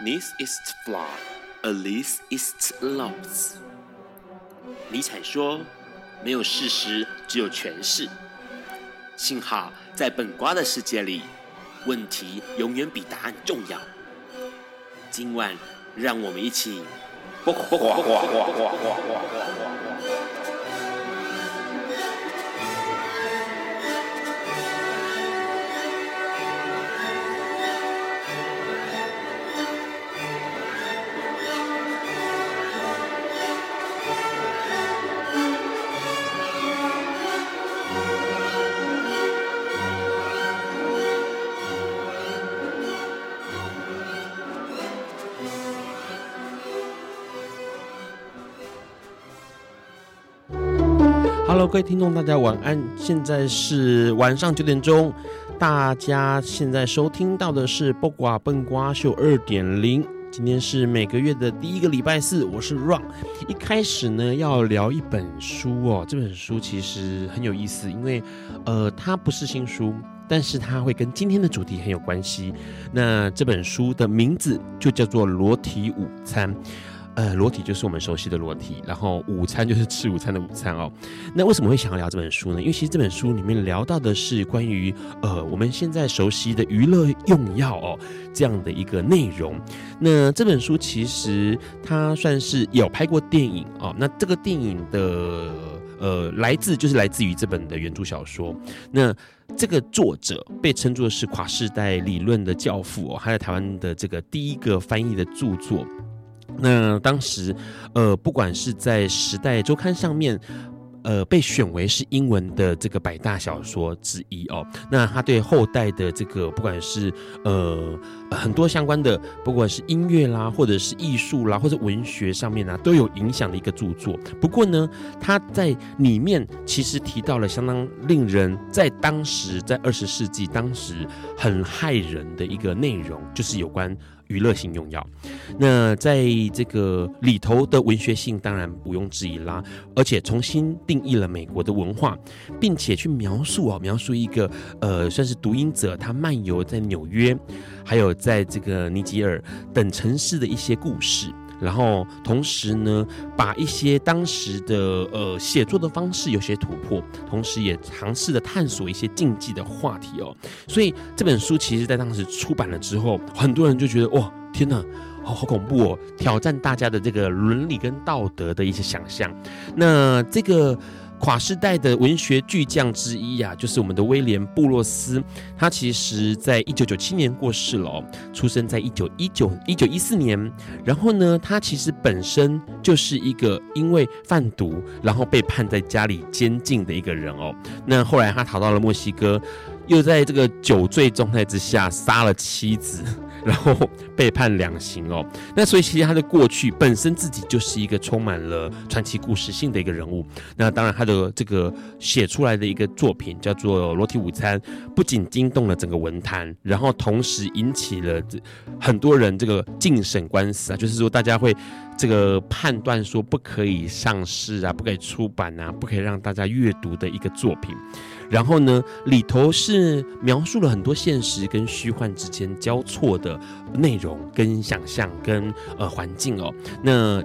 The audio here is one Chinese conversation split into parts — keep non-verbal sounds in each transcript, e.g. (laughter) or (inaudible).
This is flaw，a least it's lost。尼采说：“没有事实，只有诠释。”幸好在本瓜的世界里，问题永远比答案重要。今晚，让我们一起。各位听众，大家晚安。现在是晚上九点钟，大家现在收听到的是《不瓜笨瓜秀》二点零。今天是每个月的第一个礼拜四，我是 Ron。一开始呢，要聊一本书哦。这本书其实很有意思，因为呃，它不是新书，但是它会跟今天的主题很有关系。那这本书的名字就叫做《裸体午餐》。呃，裸体就是我们熟悉的裸体，然后午餐就是吃午餐的午餐哦。那为什么会想要聊这本书呢？因为其实这本书里面聊到的是关于呃我们现在熟悉的娱乐用药哦这样的一个内容。那这本书其实它算是有拍过电影哦。那这个电影的呃来自就是来自于这本的原著小说。那这个作者被称作是跨世代理论的教父哦，他在台湾的这个第一个翻译的著作。那当时，呃，不管是在《时代周刊》上面，呃，被选为是英文的这个百大小说之一哦。那他对后代的这个，不管是呃很多相关的，不管是音乐啦，或者是艺术啦，或者文学上面啊，都有影响的一个著作。不过呢，他在里面其实提到了相当令人在当时在二十世纪当时很骇人的一个内容，就是有关。娱乐性用药，那在这个里头的文学性当然毋庸置疑啦，而且重新定义了美国的文化，并且去描述啊，描述一个呃，算是毒瘾者他漫游在纽约，还有在这个尼吉尔等城市的一些故事。然后同时呢，把一些当时的呃写作的方式有些突破，同时也尝试着探索一些禁忌的话题哦。所以这本书其实在当时出版了之后，很多人就觉得哇，天哪，好好恐怖哦，挑战大家的这个伦理跟道德的一些想象。那这个。跨世代的文学巨匠之一呀、就是我们的威廉布洛斯。他其实在一九九七年过世了、哦，出生在一九一九一九一四年。然后呢，他其实本身就是一个因为贩毒，然后被判在家里监禁的一个人哦。那后来他逃到了墨西哥，又在这个酒醉状态之下杀了妻子。然后被判两刑哦，那所以其实他的过去本身自己就是一个充满了传奇故事性的一个人物。那当然他的这个写出来的一个作品叫做《裸体午餐》，不仅惊动了整个文坛，然后同时引起了很多人这个禁审官司啊，就是说大家会这个判断说不可以上市啊，不可以出版啊，不可以让大家阅读的一个作品。然后呢，里头是描述了很多现实跟虚幻之间交错的内容，跟想象，跟呃环境哦。那。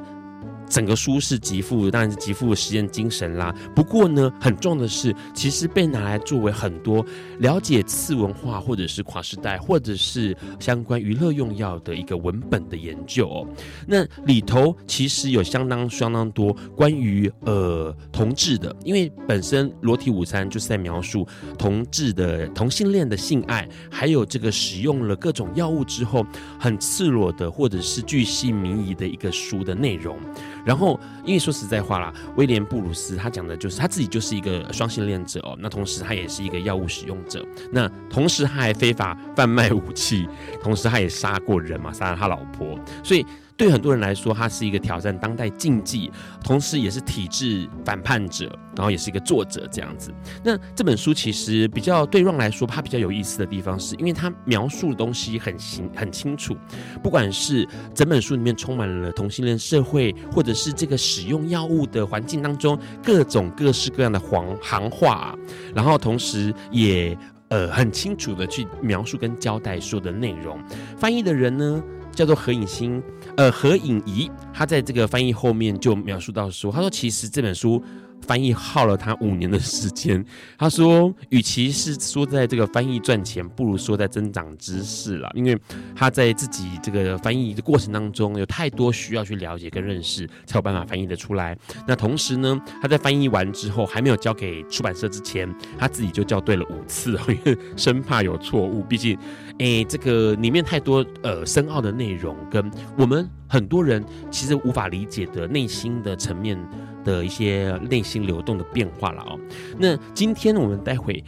整个书是极富，当然是极富实验精神啦。不过呢，很重要的是，其实被拿来作为很多了解次文化，或者是跨时代，或者是相关娱乐用药的一个文本的研究。那里头其实有相当相当多关于呃同志的，因为本身裸体午餐就是在描述同志的同性恋的性爱，还有这个使用了各种药物之后很赤裸的，或者是巨细靡遗的一个书的内容。然后，因为说实在话啦，威廉布鲁斯他讲的就是他自己就是一个双性恋者哦，那同时他也是一个药物使用者，那同时他还非法贩卖武器，同时他也杀过人嘛，杀了他老婆，所以。对很多人来说，他是一个挑战当代禁忌，同时也是体制反叛者，然后也是一个作者这样子。那这本书其实比较对 Ron 来说，它比较有意思的地方，是因为它描述的东西很清很清楚，不管是整本书里面充满了同性恋社会，或者是这个使用药物的环境当中各种各式各样的行行话，然后同时也呃很清楚的去描述跟交代书的内容。翻译的人呢，叫做何影欣，呃，何影仪，他在这个翻译后面就描述到说，他说其实这本书。翻译耗了他五年的时间。他说，与其是说在这个翻译赚钱，不如说在增长知识了。因为他在自己这个翻译的过程当中，有太多需要去了解跟认识，才有办法翻译得出来。那同时呢，他在翻译完之后，还没有交给出版社之前，他自己就校对了五次，因为生怕有错误。毕竟，哎，这个里面太多呃深奥的内容，跟我们很多人其实无法理解的内心的层面。的一些内心流动的变化了哦。那今天我们待会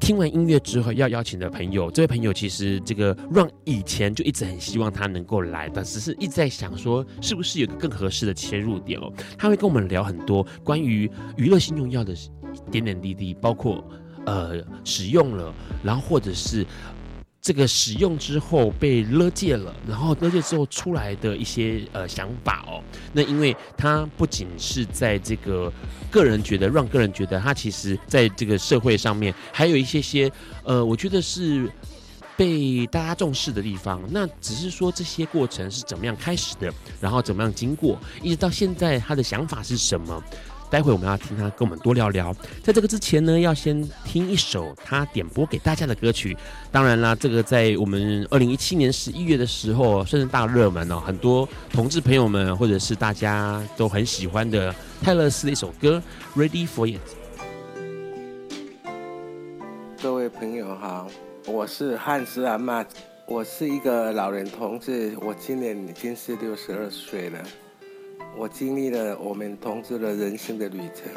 听完音乐之后要邀请的朋友，这位朋友其实这个让以前就一直很希望他能够来，但只是一直在想说是不是有个更合适的切入点哦。他会跟我们聊很多关于娱乐性用药的点点滴滴，包括呃使用了，然后或者是。这个使用之后被勒戒了，然后勒戒之后出来的一些呃想法哦，那因为他不仅是在这个个人觉得，让个人觉得他其实在这个社会上面还有一些些呃，我觉得是被大家重视的地方。那只是说这些过程是怎么样开始的，然后怎么样经过，一直到现在他的想法是什么？待会我们要听他跟我们多聊聊。在这个之前呢，要先听一首他点播给大家的歌曲。当然啦，这个在我们二零一七年十一月的时候，算是大热门哦，很多同志朋友们或者是大家都很喜欢的泰勒斯的一首歌《Ready for It》。各位朋友好，我是汉斯阿玛，我是一个老人同志，我今年已经是六十二岁了。我经历了我们同志的人生的旅程，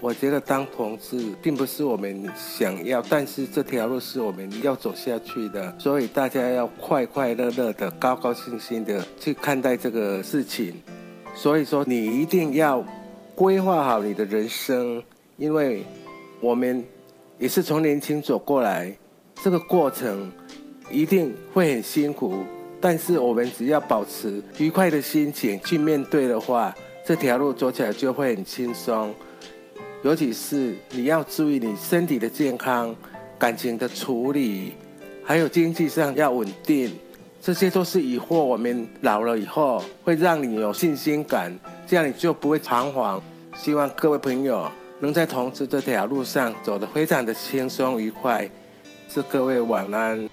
我觉得当同志并不是我们想要，但是这条路是我们要走下去的，所以大家要快快乐乐的、高高兴兴的去看待这个事情。所以说，你一定要规划好你的人生，因为我们也是从年轻走过来，这个过程一定会很辛苦。但是我们只要保持愉快的心情去面对的话，这条路走起来就会很轻松。尤其是你要注意你身体的健康、感情的处理，还有经济上要稳定，这些都是以后我们老了以后会让你有信心感，这样你就不会彷徨。希望各位朋友能在同志这条路上走得非常的轻松愉快。祝各位晚安。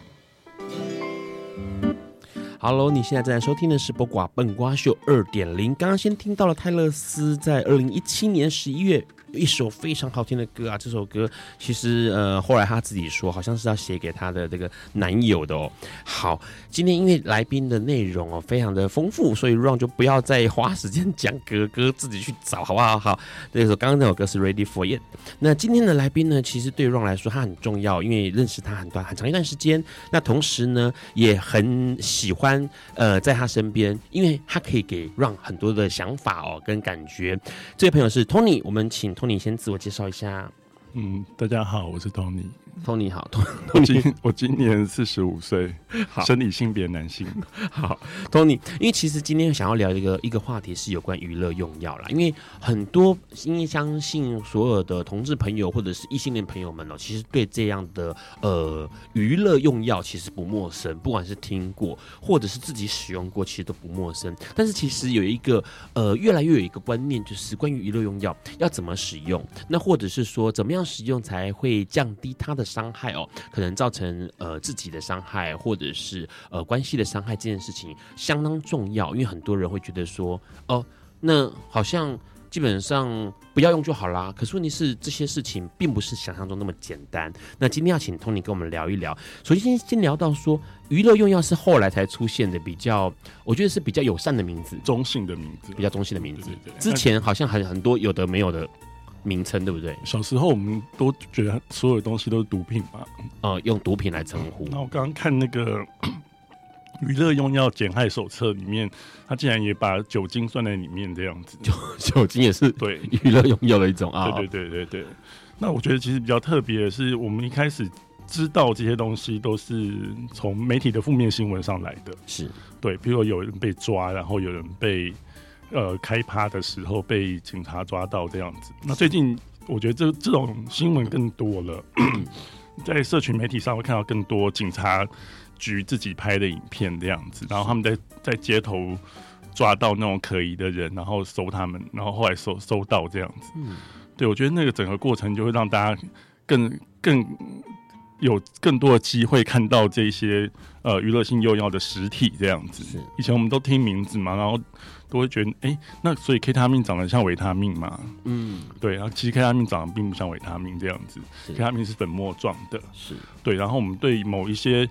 Hello，你现在正在收听的是《播瓜笨瓜秀》二点零。刚刚先听到了泰勒斯在二零一七年十一月。一首非常好听的歌啊！这首歌其实呃，后来他自己说，好像是要写给他的这个男友的哦。好，今天因为来宾的内容哦非常的丰富，所以 Ron 就不要再花时间讲歌歌，自己去找好不好？好，这首刚刚那首歌是 Ready for It。那今天的来宾呢，其实对 Ron 来说他很重要，因为认识他很短很长一段时间。那同时呢，也很喜欢呃在他身边，因为他可以给 Ron 很多的想法哦跟感觉。这位朋友是 Tony，我们请。托尼先自我介绍一下。嗯，大家好，我是托尼。Tony 好，(laughs) Tony，今我今年四十五岁，生理性别男性。好，Tony，因为其实今天想要聊一个一个话题是有关娱乐用药啦，因为很多因为相信所有的同志朋友或者是异性恋朋友们哦，其实对这样的呃娱乐用药其实不陌生，不管是听过或者是自己使用过，其实都不陌生。但是其实有一个呃越来越有一个观念，就是关于娱乐用药要怎么使用，那或者是说怎么样使用才会降低它的。伤害哦，可能造成呃自己的伤害，或者是呃关系的伤害，这件事情相当重要。因为很多人会觉得说，哦，那好像基本上不要用就好啦。可是问题是，这些事情并不是想象中那么简单。那今天要请 Tony 跟我们聊一聊。首先先先聊到说，娱乐用药是后来才出现的，比较我觉得是比较友善的名字，中性的名字，比较中性的名字。之前好像很很多有的没有的。名称对不对？小时候我们都觉得所有东西都是毒品嘛，呃，用毒品来称呼。那我刚刚看那个 (coughs) 娱乐用药减害手册里面，他竟然也把酒精算在里面，这样子。酒 (laughs) 酒精也是对娱乐用药的一种啊。对对对对对。那我觉得其实比较特别的是，我们一开始知道这些东西都是从媒体的负面新闻上来的。是对，比如有人被抓，然后有人被。呃，开趴的时候被警察抓到这样子。那最近我觉得这这种新闻更多了。(clears throat) 在社群媒体上会看到更多警察局自己拍的影片这样子，然后他们在在街头抓到那种可疑的人，然后搜他们，然后后来搜搜到这样子。嗯，对，我觉得那个整个过程就会让大家更更有更多的机会看到这些呃娱乐性用药的实体这样子。是，以前我们都听名字嘛，然后。都会觉得，哎、欸，那所以 K 他命长得像维他命嘛？嗯，对。然后其实 K 他命长得并不像维他命这样子，K 他命是粉末状的。是，对。然后我们对某一些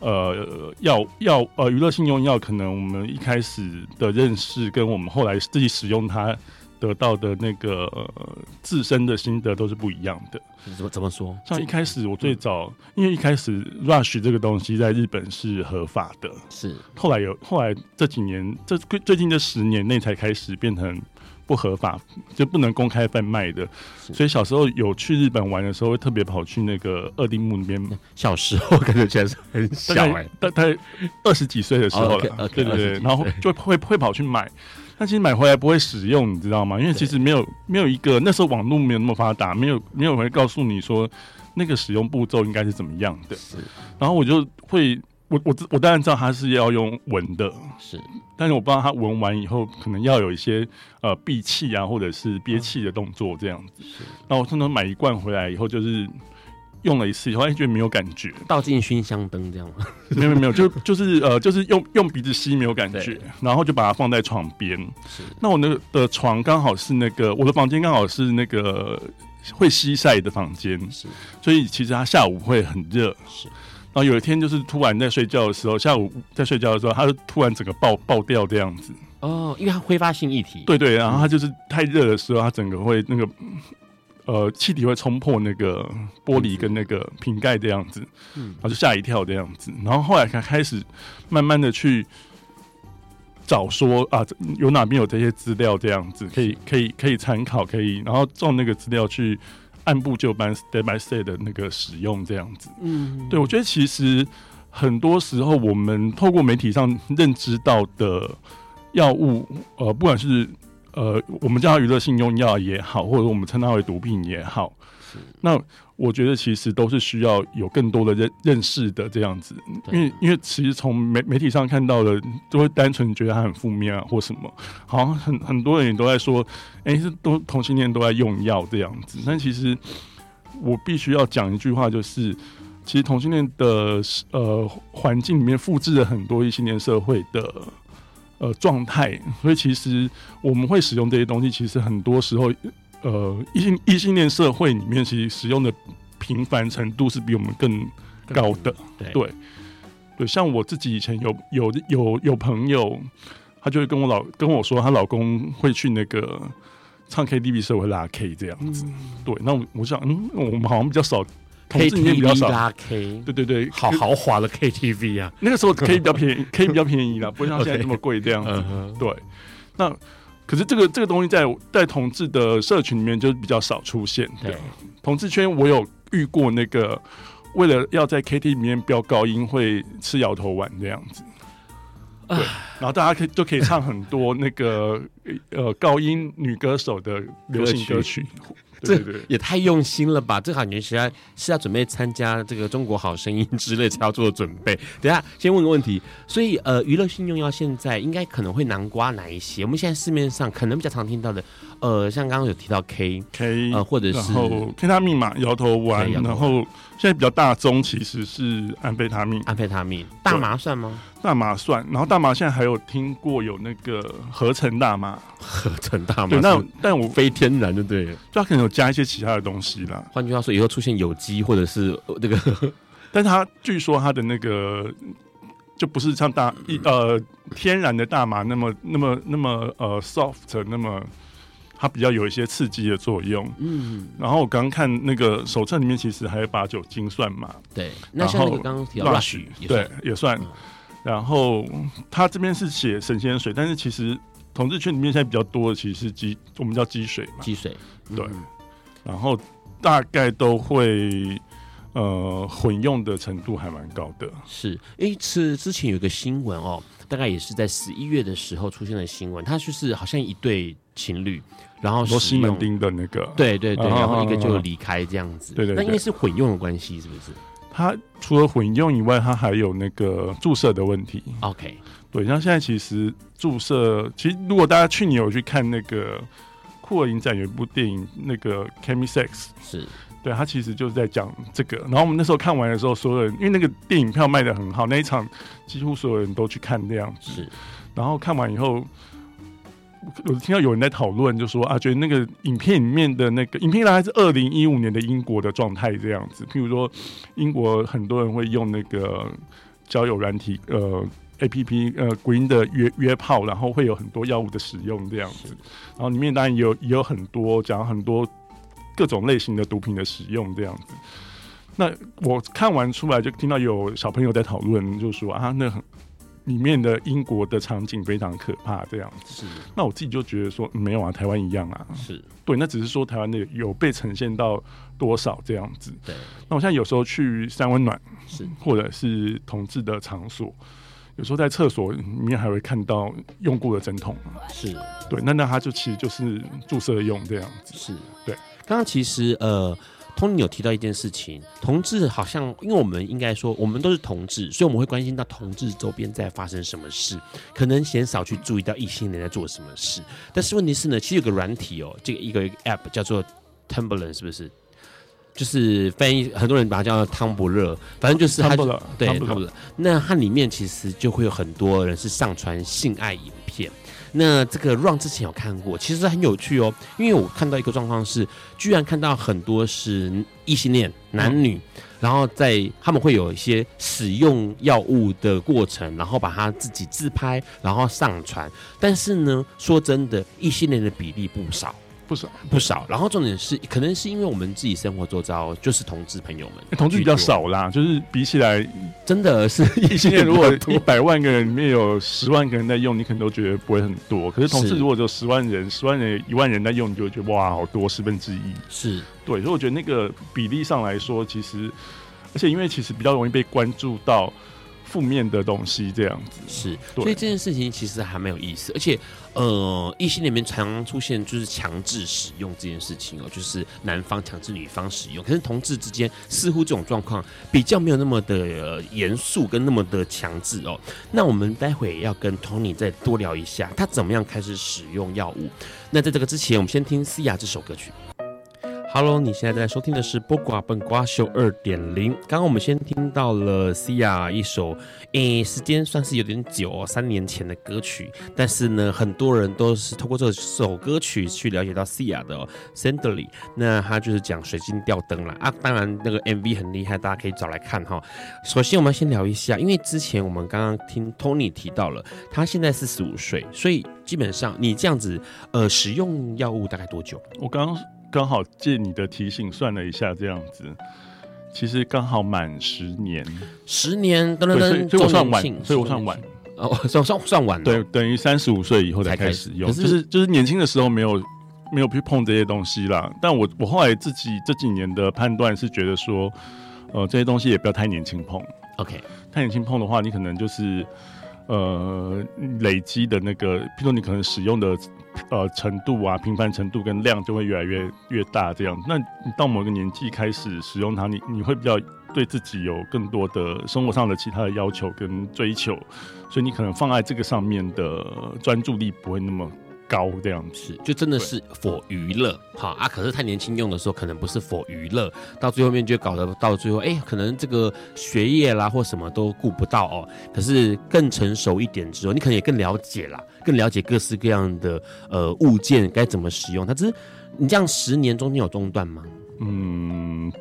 呃药药呃娱乐性用药，可能我们一开始的认识，跟我们后来自己使用它。得到的那个、呃、自身的心得都是不一样的。怎么怎么说？像一开始我最早，因为一开始 Rush 这个东西在日本是合法的，是。后来有后来这几年，这最近这十年内才开始变成不合法，就不能公开贩卖的。所以小时候有去日本玩的时候，会特别跑去那个二丁目那边。小时候感觉确实很小哎、欸，大概二十几岁的时候了。Oh, okay, okay, 对对对，然后就会会跑去买。但其实买回来不会使用，你知道吗？因为其实没有没有一个那时候网络没有那么发达，没有没有人会告诉你说那个使用步骤应该是怎么样的。是，然后我就会我我我当然知道它是要用闻的，是，但是我不知道它闻完以后可能要有一些呃闭气啊或者是憋气的动作这样子。是，然后我通常买一罐回来以后就是。用了一次以后，哎，觉得没有感觉，倒进熏香灯这样吗？(laughs) 没有没有，就就是呃，就是用用鼻子吸没有感觉，然后就把它放在床边。是，那我那个的床刚好是那个我的房间刚好是那个会吸晒的房间，是，所以其实它下午会很热。是，然后有一天就是突然在睡觉的时候，下午在睡觉的时候，它就突然整个爆爆掉这样子。哦，因为它挥发性液体。对对，然后它就是太热的时候，它整个会那个。呃，气体会冲破那个玻璃跟那个瓶盖这样子，嗯，然后就吓一跳这样子，然后后来才开始慢慢的去找说啊，有哪边有这些资料这样子，可以可以可以参考，可以，然后照那个资料去按部就班，step by step 的那个使用这样子，嗯，对，我觉得其实很多时候我们透过媒体上认知到的药物，呃，不管是呃，我们叫它娱乐性用药也好，或者我们称它为毒品也好，那我觉得其实都是需要有更多的认认识的这样子，因为因为其实从媒媒体上看到的，都会单纯觉得它很负面啊，或什么，好像很很多人也都在说，哎、欸，是都同性恋都在用药这样子，但其实我必须要讲一句话，就是其实同性恋的呃环境里面复制了很多异性恋社会的。呃，状态，所以其实我们会使用这些东西，其实很多时候，呃，异性异性恋社会里面，其实使用的频繁程度是比我们更高的。对对，对，像我自己以前有有有有朋友，他就会跟我老跟我说，她老公会去那个唱 KTV 时候会拉 K 这样子。嗯、对，那我我想，嗯，我们好像比较少。K T V 拉 K，对对对，好豪华的 K T V 啊！那个时候 K 比较便宜，(laughs) K 比较便宜啦，不会像现在这么贵这样. Uh. 对，那可是这个这个东西在在同志的社群里面就比较少出现。对，同志圈我有遇过那个为了要在 K T V 里面飙高音会吃摇头丸这样子。对，然后大家可以就可以唱很多那个呃高音女歌手的流行歌曲。(laughs) 这也太用心了吧！这感觉是要是要准备参加这个中国好声音之类才要做的准备。等下先问个问题，所以呃，娱乐性用药现在应该可能会南瓜哪一些？我们现在市面上可能比较常听到的，呃，像刚刚有提到 K K，呃，或者是 K 他命嘛，摇头丸，然后。现在比较大宗其实是安非他命，安非他命，大麻算吗？大麻算，然后大麻现在还有听过有那个合成大麻，合成大麻。对，那但我非天然的，对，就它可能有加一些其他的东西啦。换句话说，以后出现有机或者是那个，(laughs) 但是它据说它的那个就不是像大一呃天然的大麻那么那么那么呃 soft 那么。它比较有一些刺激的作用，嗯，然后我刚刚看那个手册里面，其实还有把酒精算嘛，对，那像那个刚刚提到 Rush 对也算，然后它这边是写神仙水，但是其实同志圈里面现在比较多的其实是鸡，我们叫鸡水嘛，鸡水，对，然后大概都会呃混用的程度还蛮高的。是，诶，是之前有个新闻哦，大概也是在十一月的时候出现的新闻，它就是好像一对情侣，然后说西门町的那个，对对对，然后一个就离开这样子，对对，那因为是混用的关系，是不是？它除了混用以外，它还有那个注射的问题。OK，对，像现在其实注射，其实如果大家去年有去看那个酷儿影展有一部电影，那个《Chemisex》，是对，他其实就是在讲这个。然后我们那时候看完的时候，所有人因为那个电影票卖的很好，那一场几乎所有人都去看这样子。是，然后看完以后。我听到有人在讨论，就说啊，觉得那个影片里面的那个影片，大概是二零一五年的英国的状态这样子。譬如说，英国很多人会用那个交友软体，呃，A P P，呃，Green 的约约炮，然后会有很多药物的使用这样子。然后里面当然也有也有很多讲很多各种类型的毒品的使用这样子。那我看完出来就听到有小朋友在讨论，就说啊，那很。里面的英国的场景非常可怕，这样子。是。那我自己就觉得说，没有啊，台湾一样啊。是。对，那只是说台湾的有被呈现到多少这样子。对。那我现在有时候去三温暖，是，或者是同志的场所，有时候在厕所里面还会看到用过的针筒。是。对，那那它就其实就是注射用这样子。是。对。刚刚其实呃。Tony 有提到一件事情，同志好像，因为我们应该说，我们都是同志，所以我们会关心到同志周边在发生什么事，可能嫌少去注意到异性人在做什么事。但是问题是呢，其实有个软体哦，这个一个 App 叫做 Tumblr，是不是？就是翻译很多人把它叫做汤不热，反正就是它对 Tumblr。那它里面其实就会有很多人是上传性爱影片。那这个 Run 之前有看过，其实很有趣哦，因为我看到一个状况是，居然看到很多是异性恋男女，然后在他们会有一些使用药物的过程，然后把他自己自拍，然后上传。但是呢，说真的，异性恋的比例不少。不少不少，然后重点是，可能是因为我们自己生活周遭就是同志朋友们，同志比较少啦，就是比起来，真的是异性恋。(laughs) 如果一百万个人里面有十万个人在用，你可能都觉得不会很多。可是同志如果只有十万人，十万人一万人在用，你就会觉得哇，好多十分之一。是对，所以我觉得那个比例上来说，其实，而且因为其实比较容易被关注到。负面的东西这样子是，所以这件事情其实还蛮有意思，而且呃，异性里面常常出现就是强制使用这件事情哦，就是男方强制女方使用，可是同志之间似乎这种状况比较没有那么的严肃跟那么的强制哦。那我们待会要跟 Tony 再多聊一下，他怎么样开始使用药物。那在这个之前，我们先听 Sia 这首歌曲。Hello，你现在在收听的是《播瓜笨瓜秀》二点零。刚刚我们先听到了 Sia 一首，诶、欸，时间算是有点久哦，三年前的歌曲。但是呢，很多人都是通过这首歌曲去了解到 Sia 的哦，Sandly。那他就是讲水晶吊灯啦啊，当然那个 MV 很厉害，大家可以找来看哈。首先我们先聊一下，因为之前我们刚刚听 Tony 提到了，他现在四十五岁，所以基本上你这样子呃使用药物大概多久？我刚刚。刚好借你的提醒算了一下，这样子，其实刚好满十年，十年等等等，所以我算晚，所以我算晚，哦，算算算晚了，对，等于三十五岁以后才开始。用，是就是就是年轻的时候没有没有去碰这些东西啦。但我我后来自己这几年的判断是觉得说，呃，这些东西也不要太年轻碰，OK，太年轻碰的话，你可能就是呃累积的那个，譬如说你可能使用的。呃，程度啊，频繁程度跟量就会越来越越大，这样。那你到某个年纪开始使用它，你你会比较对自己有更多的生活上的其他的要求跟追求，所以你可能放在这个上面的专注力不会那么高这样子，就真的是 for 娱乐，哈啊。可是太年轻用的时候，可能不是 for 娱乐，到最后面就搞得到最后，哎、欸，可能这个学业啦或什么都顾不到哦。可是更成熟一点之后，你可能也更了解啦，更了解各式各样的呃物件该怎么使用。它只是你这样十年中间有中断吗？嗯，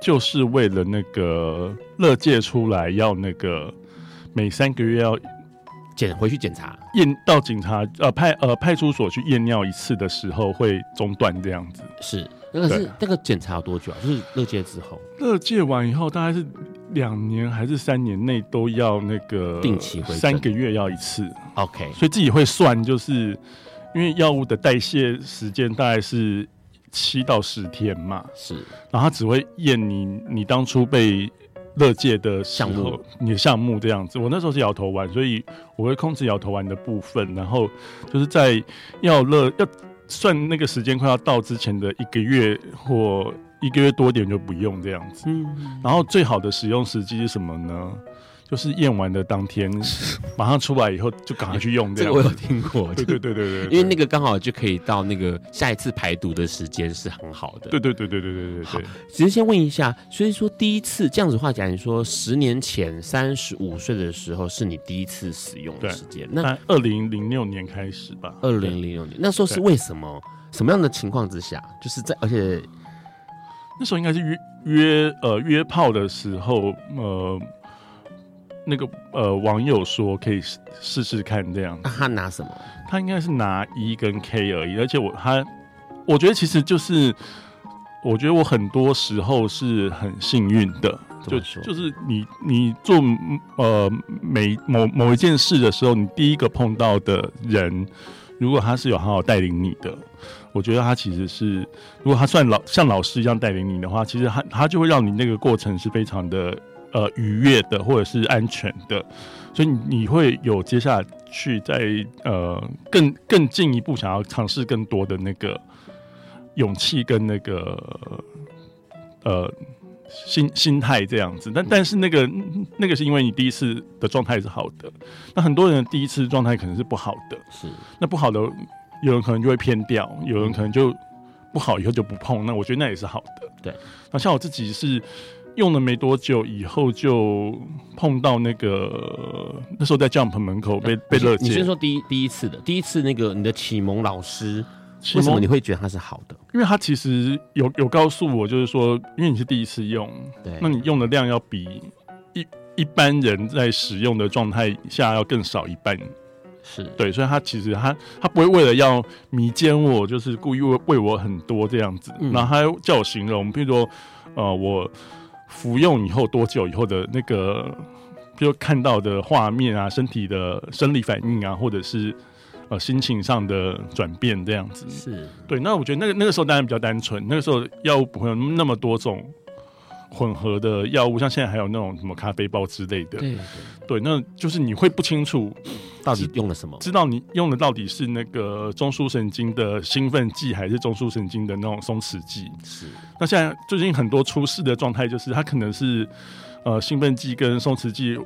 就是为了那个乐界出来要那个每三个月要。检回去检查验到警察呃派呃派出所去验尿一次的时候会中断这样子。是那个是那个检查多久啊？就是乐戒之后，乐戒完以后大概是两年还是三年内都要那个定期回三个月要一次。OK，所以自己会算，就是因为药物的代谢时间大概是七到十天嘛，是，然后他只会验你你当初被乐戒的项目，你的项目这样子。我那时候是摇头丸，所以我会控制摇头丸的部分，然后就是在要乐要算那个时间快要到之前的一个月或一个月多点就不用这样子。嗯，然后最好的使用时机是什么呢？就是验完的当天，(laughs) 马上出来以后就赶快去用。这个我有听过。对对对对对，因为那个刚好就可以到那个下一次排毒的时间是很好的。对对对对对对对。好，只是先问一下，所以说第一次这样子话讲，你说十年前三十五岁的时候是你第一次使用的时间？那二零零六年开始吧。二零零六年那时候是为什么？什么样的情况之下？就是在而且那时候应该是约约呃约炮的时候呃。那个呃，网友说可以试试看这样他拿什么？他应该是拿 E 跟 K 而已。而且我他，我觉得其实就是，我觉得我很多时候是很幸运的。就就是你你做呃每某某一件事的时候，你第一个碰到的人，如果他是有好好带领你的，我觉得他其实是，如果他算老像老师一样带领你的话，其实他他就会让你那个过程是非常的。呃，愉悦的或者是安全的，所以你会有接下去在呃更更进一步想要尝试更多的那个勇气跟那个呃心心态这样子。但但是那个那个是因为你第一次的状态是好的，那很多人第一次状态可能是不好的，是那不好的有人可能就会偏掉，有人可能就不好以后就不碰。那我觉得那也是好的。对，那像我自己是。用了没多久以后，就碰到那个那时候在 Jump 门口被被勒戒。你先说第一第一次的，第一次那个你的启蒙老师，为什么你会觉得他是好的？因为他其实有有告诉我，就是说，因为你是第一次用，对，那你用的量要比一一般人在使用的状态下要更少一半，是对，所以他其实他他不会为了要迷奸我，就是故意喂喂我很多这样子，嗯、然后他叫我形容，譬如说，呃，我。服用以后多久以后的那个，比如看到的画面啊，身体的生理反应啊，或者是呃心情上的转变这样子，是对。那我觉得那个那个时候当然比较单纯，那个时候药物不会有那么多种混合的药物，像现在还有那种什么咖啡包之类的，对那就是你会不清楚到底用了什么，知道你用的到底是那个中枢神经的兴奋剂，还是中枢神经的那种松弛剂？是。那现在最近很多出事的状态，就是它可能是呃兴奋剂跟松弛剂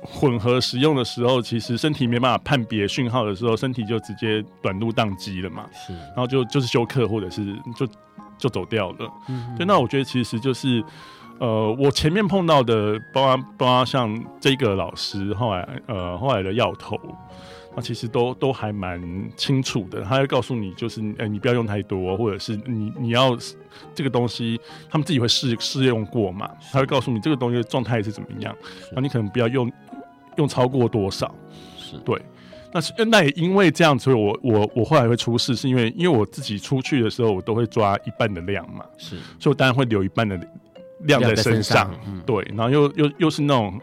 混合使用的时候，其实身体没办法判别讯号的时候，身体就直接短路宕机了嘛。是。然后就就是休克，或者是就就走掉了。嗯。对，那我觉得其实就是呃，我前面碰到的，包括包括像这个老师，后来呃后来的药头。那其实都都还蛮清楚的，他会告诉你，就是你不要用太多，或者是你你要这个东西，他们自己会试试用过嘛，他会告诉你这个东西的状态是怎么样，那你可能不要用用超过多少，是对。那是那也因为这样，所以我我我后来会出事，是因为因为我自己出去的时候，我都会抓一半的量嘛，是，所以我当然会留一半的量在身上，对，然后又又又是那种。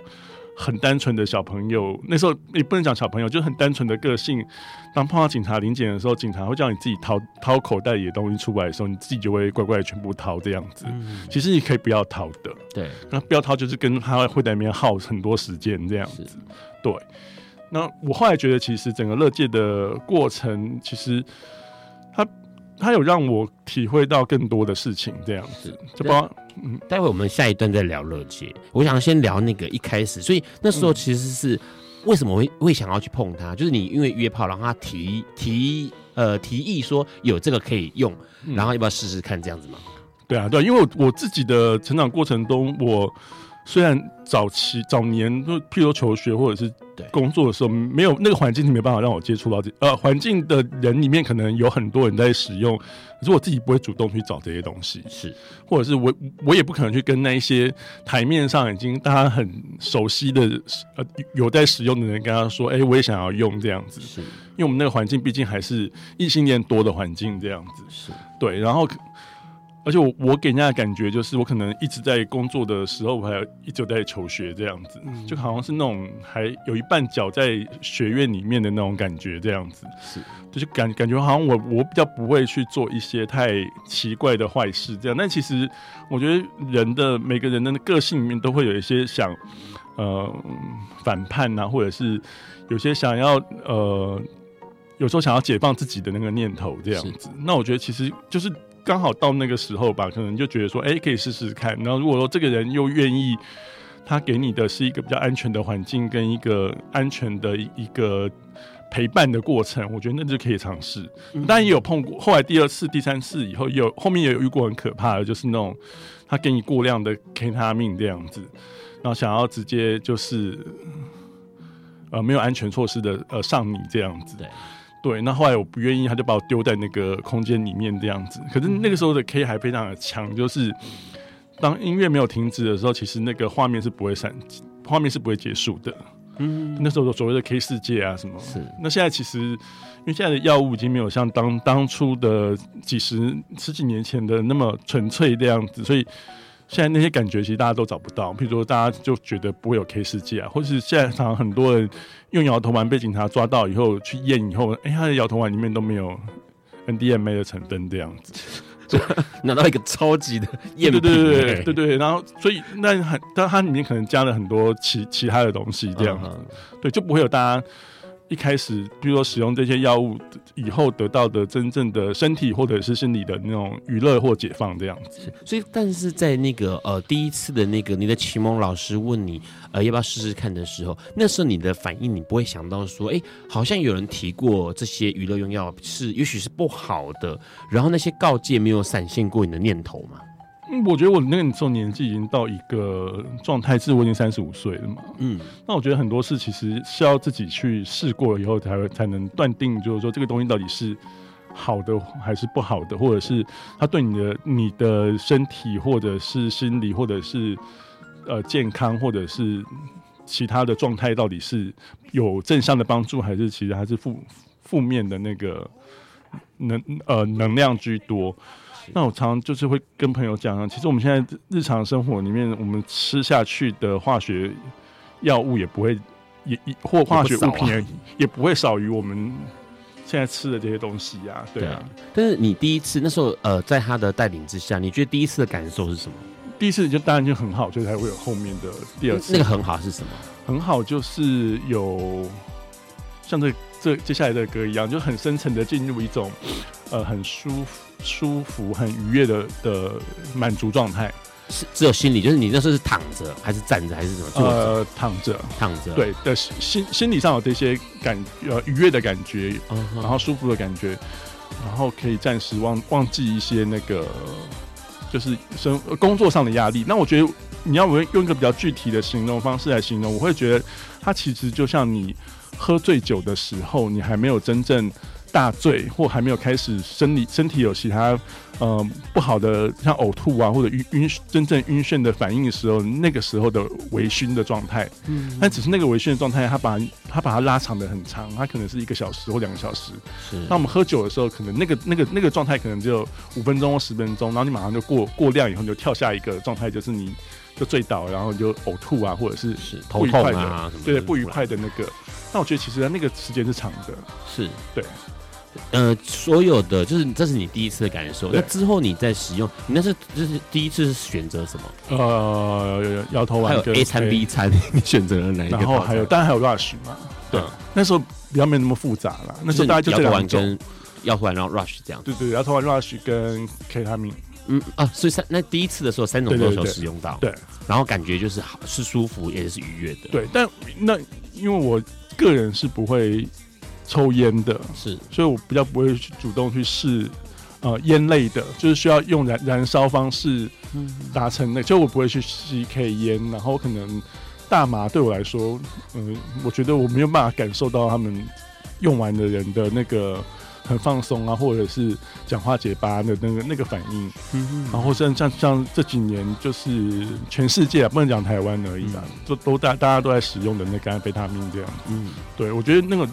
很单纯的小朋友，那时候也不能讲小朋友，就是很单纯的个性。当碰到警察临检的时候，警察会叫你自己掏掏口袋里的东西出来的时候，你自己就会乖乖的全部掏这样子。嗯、其实你可以不要掏的，对。那不要掏就是跟他会在里面耗很多时间这样子。对。那我后来觉得，其实整个乐界的过程，其实他他有让我体会到更多的事情，这样子，就包括。嗯，待会我们下一段再聊乐界。我想先聊那个一开始，所以那时候其实是为什么会会想要去碰它？就是你因为约炮，然后他提提呃提议说有这个可以用，然后要不要试试看这样子吗？对啊，对啊，因为我我自己的成长过程中，我。虽然早期早年就譬如说求学或者是工作的时候，没有那个环境，你没办法让我接触到这呃环境的人里面，可能有很多人在使用，可是我自己不会主动去找这些东西，是，或者是我我也不可能去跟那一些台面上已经大家很熟悉的呃有在使用的人跟他说，哎、欸，我也想要用这样子，是，因为我们那个环境毕竟还是异性恋多的环境这样子，是，对，然后。而且我我给人家的感觉就是，我可能一直在工作的时候，我还一直在求学这样子，嗯、就好像是那种还有一半脚在学院里面的那种感觉这样子。是，就是感感觉好像我我比较不会去做一些太奇怪的坏事这样。但其实我觉得人的每个人的个性里面都会有一些想呃反叛啊，或者是有些想要呃有时候想要解放自己的那个念头这样子。那我觉得其实就是。刚好到那个时候吧，可能就觉得说，哎、欸，可以试试看。然后如果说这个人又愿意，他给你的是一个比较安全的环境跟一个安全的一个陪伴的过程，我觉得那就可以尝试。当然也有碰过，后来第二次、第三次以后，有后面也有遇过很可怕的，就是那种他给你过量的 K 他命这样子，然后想要直接就是呃没有安全措施的呃上你这样子。对。对，那后来我不愿意，他就把我丢在那个空间里面这样子。可是那个时候的 K 还非常的强，就是当音乐没有停止的时候，其实那个画面是不会闪，画面是不会结束的。嗯，那时候的所谓的 K 世界啊什么，是。那现在其实，因为现在的药物已经没有像当当初的几十十几年前的那么纯粹这样子，所以。现在那些感觉其实大家都找不到，譬如说大家就觉得不会有 K 世界啊，或者是现在常常很多人用摇头丸被警察抓到以后去验以后，哎、欸，他的摇头丸里面都没有 NDMA 的成分这样子，就 (laughs) 拿到一个超级的验品，对对对对对，对，对，然后所以那很，但它里面可能加了很多其其他的东西这样。子，对，就不会有大家。一开始，比如说使用这些药物以后得到的真正的身体或者是心理的那种娱乐或解放这样子。所以，但是在那个呃第一次的那个你的启蒙老师问你呃要不要试试看的时候，那时候你的反应你不会想到说，哎、好像有人提过这些娱乐用药是也许是不好的，然后那些告诫没有闪现过你的念头吗？嗯，我觉得我那个时候年纪已经到一个状态，是我已经三十五岁了嘛。嗯，那我觉得很多事其实是要自己去试过以后才会才能断定，就是说这个东西到底是好的还是不好的，或者是它对你的你的身体或者是心理或者是呃健康或者是其他的状态到底是有正向的帮助，还是其实还是负负面的那个能呃能量居多。那我常常就是会跟朋友讲啊，其实我们现在日常生活里面，我们吃下去的化学药物也不会，也也或化学物品也，也不会少于我们现在吃的这些东西呀。对啊。但是你第一次那时候，呃，在他的带领之下，你觉得第一次的感受是什么？第一次就当然就很好，所以才会有后面的第二次。那个很好是什么？很好就是有像这这接下来的歌一样，就很深层的进入一种呃很舒服。舒服、很愉悦的的满足状态，是只有心理，就是你那时候是躺着还是站着还是怎么做？呃，躺着，躺着，对的，心心理上有这些感呃愉悦的感觉，然后舒服的感觉，然后可以暂时忘忘记一些那个就是生工作上的压力。那我觉得你要我用一个比较具体的形容方式来形容，我会觉得它其实就像你喝醉酒的时候，你还没有真正。大醉或还没有开始生理身体有其他呃不好的像呕吐啊或者晕晕真正晕眩的反应的时候，那个时候的微醺的状态，嗯，但只是那个微醺的状态，他把他把它拉长的很长，它可能是一个小时或两个小时。是，那我们喝酒的时候，可能那个那个那个状态可能只有五分钟或十分钟，然后你马上就过过量以后，你就跳下一个状态，就是你就醉倒，然后你就呕吐啊，或者是不愉快的，啊、对不愉快的那个。那我觉得其实那个时间是长的，是对。呃，所有的就是这是你第一次的感受，那之后你再使用，你那是就是第一次是选择什么？呃，摇头丸，还有 A 餐 B 餐，(laughs) 你选择了哪一个？然后还有，当然还有 Rush 嘛。对，那时候比较没那么复杂了。那时候大家就这两种，摇头丸然后 Rush 这样。对对，摇头丸 Rush 跟 K 他命。嗯啊，所以三那第一次的时候三种都有使用到，对，然后感觉就是好是舒服也是愉悦的。对，但那因为我个人是不会。抽烟的。是，所以我比较不会去主动去试，呃，烟类的，就是需要用燃燃烧方式达成的，就我不会去吸 K 烟，然后可能大麻对我来说，嗯、呃，我觉得我没有办法感受到他们用完的人的那个很放松啊，或者是讲话结巴的那个那个反应，嗯，然后像像像这几年就是全世界啊，不能讲台湾而已啦，都都大大家都在使用的那个安非他命这样，嗯，对我觉得那个。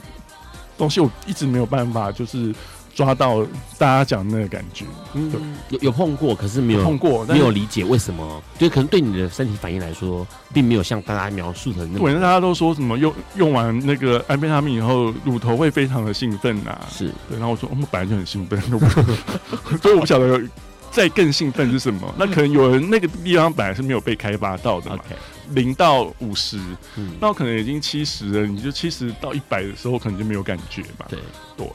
东西我一直没有办法，就是抓到大家讲的那个感觉。嗯，有有碰过，可是没有碰过，没有理解为什么，就可能对你的身体反应来说，并没有像大家描述的那么。对，大家都说什么用用完那个安非他命以后，乳头会非常的兴奋呐。是对，然后我说我们本来就很兴奋，(laughs) 所以我不晓得再更兴奋是什么。那可能有人那个地方本来是没有被开发到的嘛。零到五十，那我可能已经七十了，你就七十到一百的时候，可能就没有感觉吧。对对。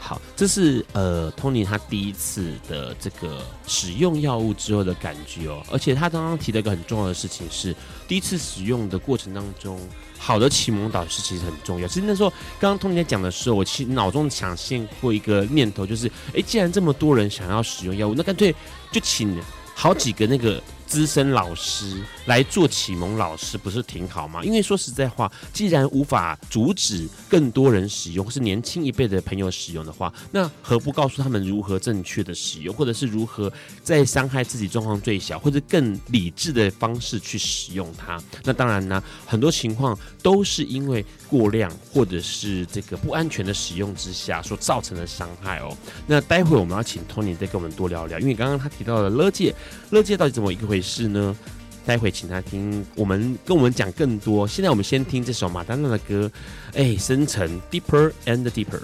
好，这是呃，Tony 他第一次的这个使用药物之后的感觉哦，而且他刚刚提的一个很重要的事情是，第一次使用的过程当中，好的启蒙导师其实很重要。其实那时候刚刚 Tony 在讲的时候，我其实脑中想现过一个念头，就是，哎，既然这么多人想要使用药物，那干脆就请好几个那个。资深老师来做启蒙老师不是挺好吗？因为说实在话，既然无法阻止更多人使用，或是年轻一辈的朋友使用的话，那何不告诉他们如何正确的使用，或者是如何在伤害自己状况最小，或者更理智的方式去使用它？那当然呢，很多情况都是因为过量或者是这个不安全的使用之下所造成的伤害哦。那待会我们要请 Tony 再跟我们多聊聊，因为刚刚他提到的乐界，乐界到底怎么一个回事？呢，待会请他听我们跟我们讲更多。现在我们先听这首马丹娜的歌，哎，深沉，Deeper and Deeper。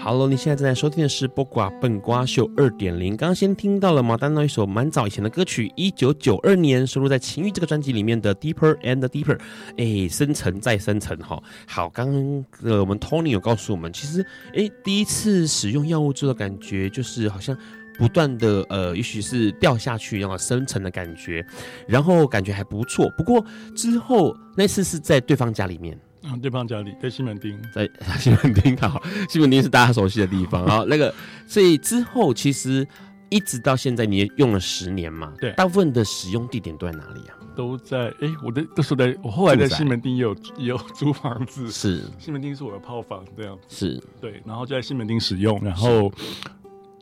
Hello，你现在正在收听的是《播瓜笨瓜秀》二点零。刚刚先听到了马丹娜一首蛮早以前的歌曲，一九九二年收录在《情欲》这个专辑里面的《Deeper and Deeper》。哎，深沉再深沉哈。好，刚刚呃，我们 Tony 有告诉我们，其实哎，第一次使用药物之后的感觉就是好像。不断的呃，也许是掉下去然后深沉的感觉，然后感觉还不错。不过之后那次是在对方家里面啊，对方家里在西门町，在西门町好，西门町是大家熟悉的地方。然后那个，所以之后其实一直到现在你也用了十年嘛，对，大部分的使用地点都在哪里啊？都在哎，我的都是在我后来在西门町也有也有租房子，是西门町是我的炮房这样，是对，然后就在西门町使用，然后。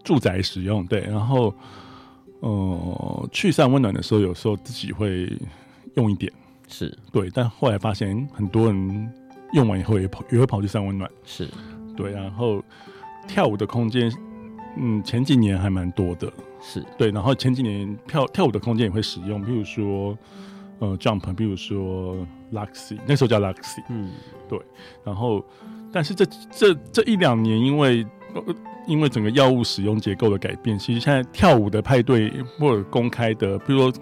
住宅使用对，然后，呃，去散温暖的时候，有时候自己会用一点，是。对，但后来发现很多人用完以后也跑，也会跑去散温暖，是。对，然后跳舞的空间，嗯，前几年还蛮多的，是。对，然后前几年跳跳舞的空间也会使用，比如说呃 Jump，比如说 Luxy，那时候叫 Luxy，嗯，对，然后但是这这这一两年因为。因为整个药物使用结构的改变，其实现在跳舞的派对或者公开的，比如说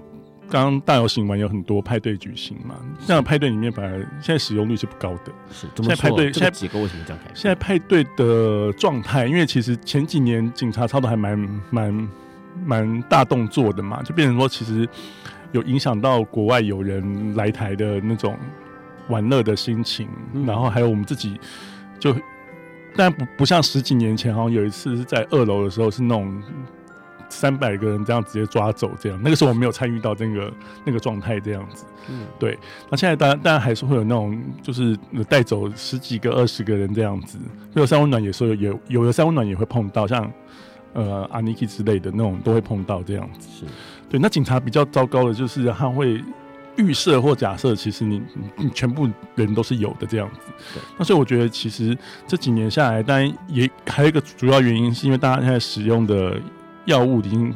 刚刚大游行完有很多派对举行嘛，这样派对里面反而现在使用率是不高的。是，现在派对现在结构为什么这样改变？现在派对的状态，因为其实前几年警察操的还蛮蛮蛮大动作的嘛，就变成说其实有影响到国外有人来台的那种玩乐的心情，嗯，然后还有我们自己就。但不不像十几年前，好像有一次是在二楼的时候，是那种三百个人这样直接抓走这样。那个时候我没有参与到那个那个状态这样子。嗯，对。那现在当然当然还是会有那种，就是带走十几个、二十个人这样子。有三温暖也说有有有的三温暖也会碰到，像呃阿尼基之类的那种都会碰到这样子。是对。那警察比较糟糕的就是他会。预设或假设，其实你你 (clears throat) 全部人都是有的这样子。对。那所以我觉得，其实这几年下来，当然也还有一个主要原因，是因为大家现在使用的药物已经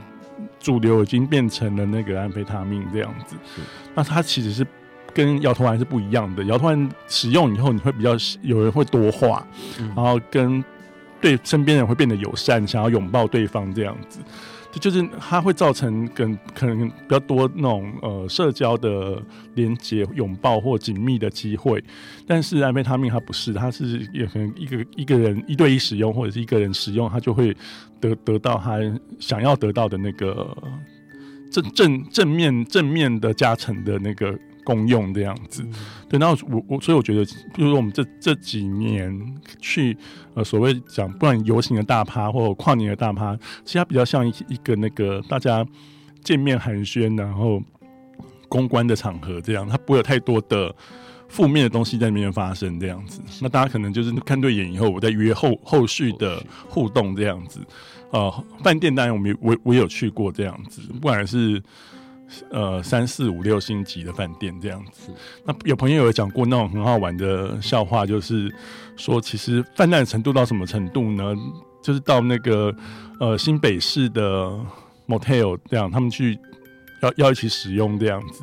主流已经变成了那个安非他命这样子。是。那它其实是跟摇头丸是不一样的。摇头丸使用以后，你会比较有人会多话，嗯、然后跟对身边人会变得友善，想要拥抱对方这样子。就是它会造成跟可能比较多那种呃社交的连接、拥抱或紧密的机会，但是安非他命它不是，它是也可能一个一个人一对一使用或者是一个人使用，他就会得得到他想要得到的那个正正正面正面的加成的那个。共用这样子，对，然后我我所以我觉得，比如说我们这这几年去呃所谓讲，不管游行的大趴或者跨年的大趴，其实它比较像一一个那个大家见面寒暄，然后公关的场合这样，它不会有太多的负面的东西在里面发生这样子。那大家可能就是看对眼以后，我再约后后续的互动这样子。呃，饭店当然我们我我有去过这样子，不管是。呃三四五六星级的饭店这样子。那有朋友有讲过那种很好玩的笑话，就是说其实泛滥程度到什么程度呢？就是到那个呃新北市的 motel 这样，他们去要要一起使用这样子，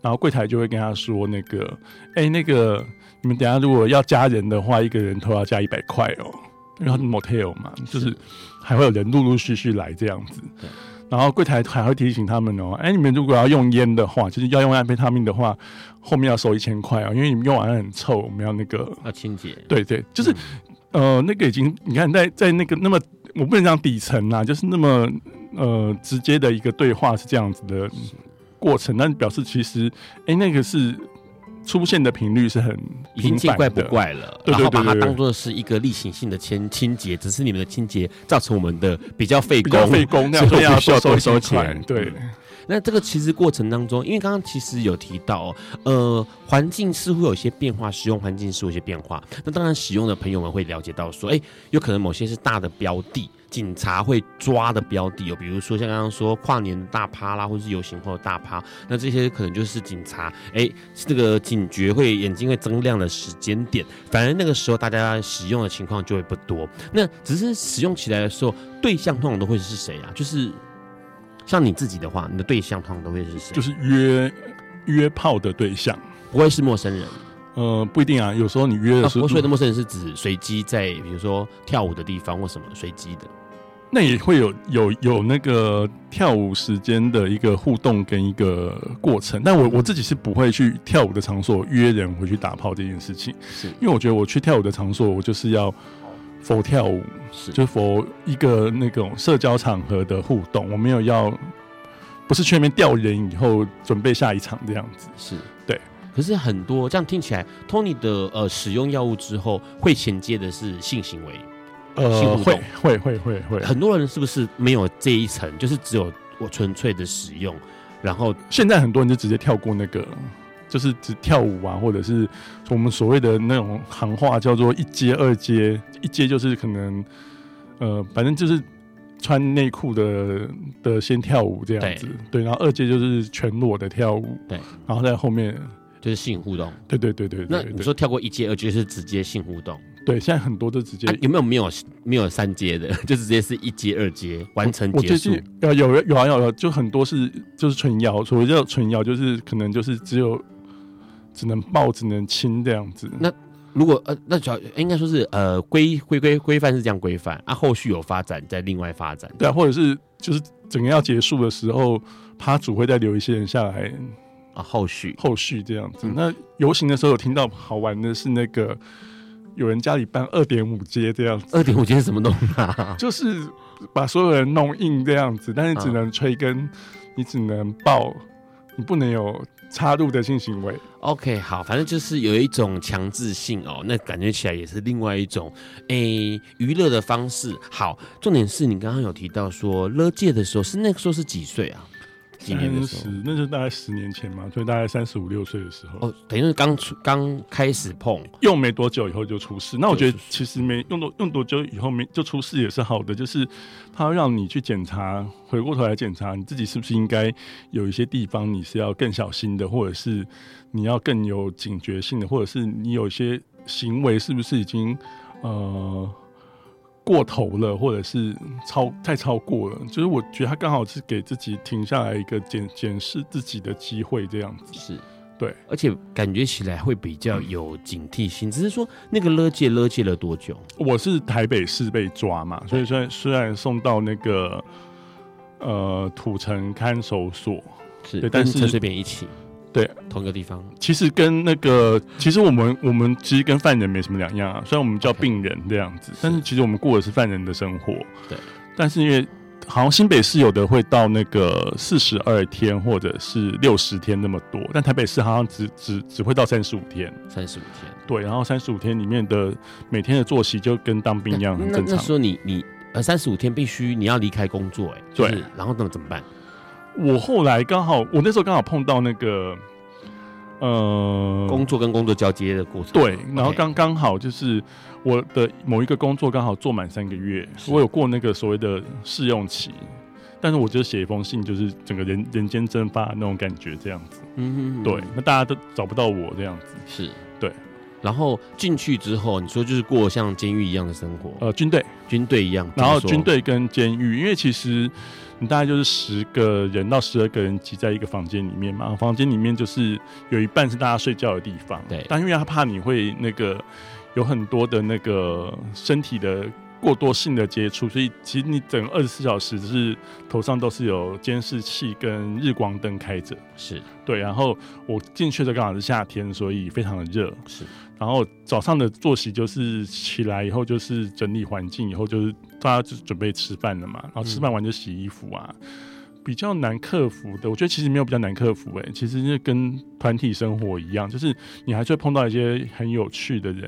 然后柜台就会跟他说那个，哎、欸，那个你们等下如果要加人的话，一个人都要加一百块哦，因为他是 motel 嘛，就是还会有人陆陆续续来这样子。然后柜台还会提醒他们哦，哎、欸，你们如果要用烟的话，就是要用安非他命的话，后面要收一千块啊，因为你们用完很臭，我们要那个要清洁。对对，就是。嗯呃，那个已经，你看在在那个那么，我不能讲底层啊，就是那么呃直接的一个对话是这样子的过程，但表示其实，哎、欸，那个是出现的频率是很已经见怪不怪了，然后把它当做是一个例行性的清清洁，只是你们的清洁造成我们的比较费工，费工，(laughs) 那样要需要多收钱，对。那这个其实过程当中，因为刚刚其实有提到，呃，环境似乎有些变化，使用环境是有些变化。那当然，使用的朋友们会了解到说，哎、欸，有可能某些是大的标的，警察会抓的标的哦，比如说像刚刚说跨年的大趴啦，或是游行后的大趴，那这些可能就是警察，哎、欸，这个警觉会眼睛会增亮的时间点。反正那个时候大家使用的情况就会不多。那只是使用起来的时候，对象通常都会是谁啊？就是。像你自己的话，你的对象通常都会是谁？就是约约炮的对象，不会是陌生人。呃，不一定啊，有时候你约的时候，所谓的陌生人是指随机在，比如说跳舞的地方或什么随机的。那也会有有有那个跳舞时间的一个互动跟一个过程。但我我自己是不会去跳舞的场所约人回去打炮这件事情，是因为我觉得我去跳舞的场所，我就是要。佛跳舞是，就佛一个那种社交场合的互动，我没有要，不是去那边钓人以后准备下一场这样子，是对。可是很多这样听起来，Tony 的呃使用药物之后会衔接的是性行为，呃，会会会会会。很多人是不是没有这一层，就是只有我纯粹的使用，然后现在很多人就直接跳过那个。就是只跳舞啊，或者是我们所谓的那种行话叫做一阶、二阶。一阶就是可能，呃，反正就是穿内裤的的先跳舞这样子，对。对，然后二阶就是全裸的跳舞，对。然后在后面就是性互动，对对对对，对。那你说跳过一阶、二阶是直接性互动？对，现在很多都直接。啊、有没有没有没有三阶的？(laughs) 就直接是一阶、二阶完成结束？有有有啊有有，就很多是就是纯摇，所谓叫纯摇，就是可能就是只有。只能抱，只能亲这样子。那如果呃，那主要应该说是呃规规规规范是这样规范啊，后续有发展再另外发展。对啊，或者是就是整个要结束的时候，趴主会再留一些人下来啊，后续后续这样子。嗯、那游行的时候有听到好玩的是那个有人家里办二点五阶这样子，二点五阶是什么弄啊？(laughs) 就是把所有人弄硬这样子，但是只能吹跟，啊、你只能抱，你不能有。插入的性行为，OK，好，反正就是有一种强制性哦，那感觉起来也是另外一种诶娱乐的方式。好，重点是你刚刚有提到说勒戒的时候，是那个时候是几岁啊？几年的时候？那就大概十年前嘛，所以大概三十五六岁的时候。哦，等于是刚出刚开始碰，用没多久以后就出事。那我觉得其实没用多用多久以后没就出事也是好的，就是他会让你去检查，回过头来检查你自己是不是应该有一些地方你是要更小心的，或者是你要更有警觉性的，或者是你有一些行为是不是已经呃。过头了，或者是超太超过了，就是我觉得他刚好是给自己停下来一个检检视自己的机会，这样子是对，而且感觉起来会比较有警惕心。嗯、只是说那个勒戒勒戒了多久？我是台北市被抓嘛，所以虽然虽然送到那个呃土城看守所，是，对但是陈水扁一起。对，同一个地方，其实跟那个，其实我们我们其实跟犯人没什么两样啊。虽然我们叫病人这样子.但是其实我们过的是犯人的生活。对，但是因为好像新北市有的会到那个四十二天或者是六十天那么多，但台北市好像只只只会到三十五天。三十五天，对，然后三十五天里面的每天的作息就跟当兵一样很正常。那说你你呃三十五天必须你要离开工作，哎，就是，对，然后那么怎么办？我后来刚好，我那时候刚好碰到那个，呃，工作跟工作交接的过程。对，然后刚刚好就是我的某一个工作刚好做满三个月，我有过那个所谓的试用期。但是我就写一封信，就是整个人人间蒸发那种感觉这样子。嗯哼哼，对，那大家都找不到我这样子。是，对。然后进去之后，你说就是过像监狱一样的生活，呃，军队，军队一样。然后军队跟监狱，因为其实你大概就是十个人到十二个人挤在一个房间里面嘛，房间里面就是有一半是大家睡觉的地方。对。但因为他怕你会那个有很多的那个身体的。过多性的接触，所以其实你整二十四小时是头上都是有监视器跟日光灯开着，是对。然后我进去的刚好是夏天，所以非常的热，是。然后早上的作息就是起来以后就是整理环境，以后就是大家就准备吃饭了嘛，然后吃饭完就洗衣服啊。嗯比较难克服的，我觉得其实没有比较难克服，欸，哎，其实是跟团体生活一样，就是你还是会碰到一些很有趣的人，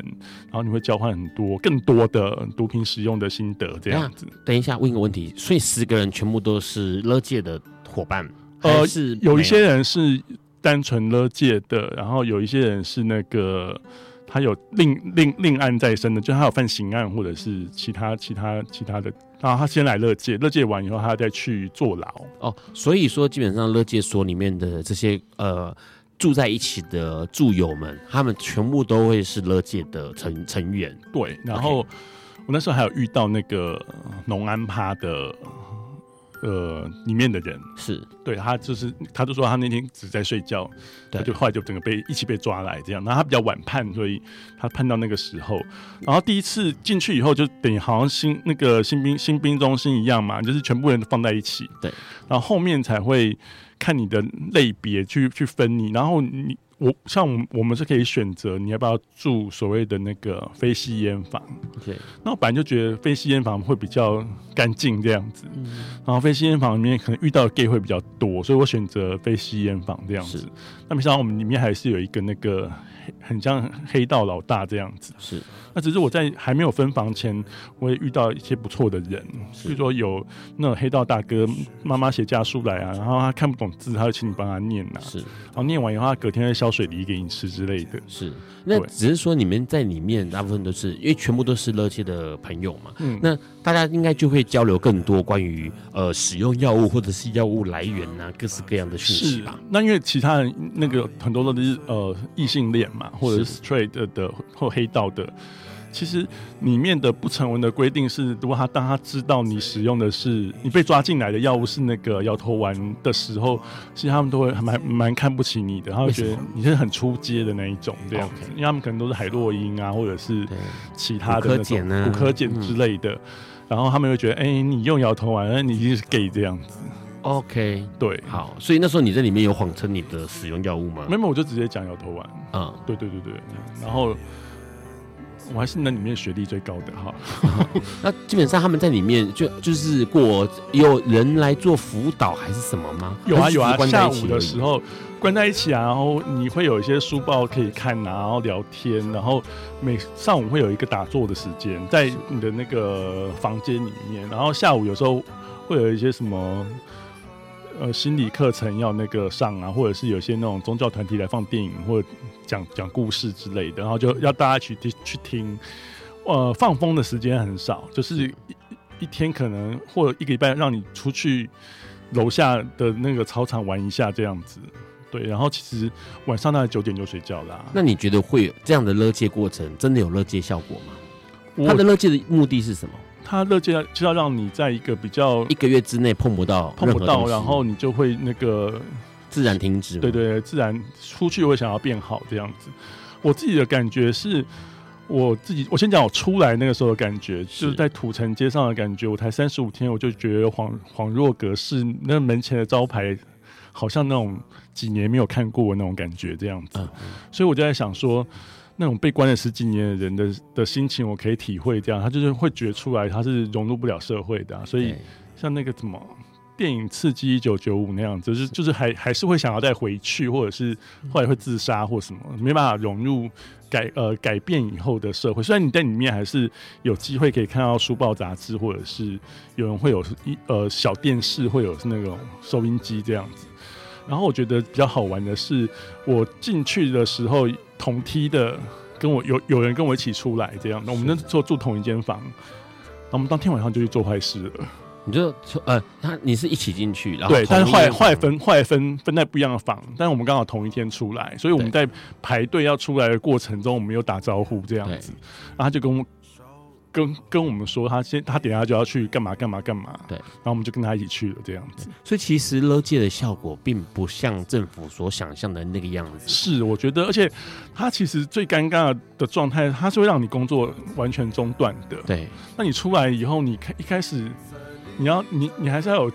然后你会交换很多更多的毒品使用的心得，这样子。等一下，问一个问题，所以十个人全部都是勒戒的伙伴，呃，是有一些人是单纯勒戒的，然后有一些人是那个。他有另另另案在身的，就他有犯刑案或者是其他其他其他的，然后他先来乐界，乐界完以后他再去坐牢。哦，所以说基本上乐界所里面的这些呃住在一起的住友们，他们全部都会是乐界的成成员。对，然后我那时候还有遇到那个农安趴的。呃，里面的人是对他，就是他就说他那天只在睡觉，他就后来就整个被一起被抓来这样。然后他比较晚判，所以他判到那个时候。然后第一次进去以后，就等于好像新那个新兵新兵中心一样嘛，就是全部人都放在一起。对，然后后面才会看你的类别去去分你，然后你。我像我们我们是可以选择你要不要住所谓的那个非吸烟房。OK，那我本来就觉得非吸烟房会比较干净这样子，然后非吸烟房里面可能遇到的 gay 会比较多，所以我选择非吸烟房这样子。那没想到我们里面还是有一个那个。很像黑道老大这样子，是。那只是我在还没有分房前，我也遇到一些不错的人，比如说有那种黑道大哥，妈妈写家书来啊，然后他看不懂字，他就请你帮他念呐、啊，是。然后念完以后，他隔天会削水梨给你吃之类的，是。那只是说你们在里面大部分都是因为全部都是乐器的朋友嘛，嗯，那大家应该就会交流更多关于呃使用药物或者是药物来源啊，各式各样的讯息吧。那因为其他人那个很多都是呃异性恋嘛，或者是 straight 的，的或黑道的。其实里面的不成文的规定是，如果他当他知道你使用的是你被抓进来的药物是那个摇头丸的时候，其实他们都会蛮蛮看不起你的，他会觉得你是很出街的那一种这样。子，因为他们可能都是海洛因啊，或者是其他的那种古柯碱之类的，然后他们会觉得，哎、欸，你用摇头丸，那你一定是 gay 这样子。OK，对，好，所以那时候你在里面有谎称你的使用药物吗？没有，我就直接讲摇头丸。嗯，对对对对，然后。我还是那里面学历最高的哈，(laughs) 那基本上他们在里面就就是过有人来做辅导还是什么吗？有啊有啊，下午的时候关在一起啊，然后你会有一些书报可以看啊，然后聊天，然后每上午会有一个打坐的时间在你的那个房间里面，然后下午有时候会有一些什么。呃，心理课程要那个上啊，或者是有些那种宗教团体来放电影或者讲讲故事之类的，然后就要大家去去听。呃，放风的时间很少，就是一一天可能或者一个礼拜让你出去楼下的那个操场玩一下这样子。对，然后其实晚上大概九点就睡觉啦、啊。那你觉得会有这样的勒戒过程真的有勒戒效果吗？他的勒戒的目的是什么？他勒戒就要让你在一个比较一个月之内碰不到碰不到，然后你就会那个自然停止。对对，自然出去会想要变好这样子。我自己的感觉是，我自己我先讲我出来那个时候的感觉，就是在土城街上的感觉。我才三十五天，我就觉得恍恍若隔世，那门前的招牌好像那种几年没有看过的那种感觉这样子。所以我就在想说。那种被关了十几年的人的的心情，我可以体会。这样，他就是会觉出来，他是融入不了社会的、啊。所以，像那个什么电影《刺激一九九五》那样子，就是就是还还是会想要再回去，或者是后来会自杀或什么，没办法融入改呃改变以后的社会。虽然你在里面还是有机会可以看到书报杂志，或者是有人会有一呃小电视，会有那种收音机这样子。然后我觉得比较好玩的是，我进去的时候。同梯的跟我有有人跟我一起出来，这样，那我们那时候住同一间房，那我们当天晚上就去做坏事了。你就呃，他你是一起进去，然后对，但是后来后来分后来分分在不一样的房，但是我们刚好同一天出来，所以我们在排队要出来的过程中，我们有打招呼这样子，然后他就跟我。跟跟我们说，他先他等下就要去干嘛干嘛干嘛，对，然后我们就跟他一起去了，这样子。所以其实乐界的效果并不像政府所想象的那个样子。是，我觉得，而且他其实最尴尬的状态，他是会让你工作完全中断的。对，那你出来以后，你开一开始你要你你还是要有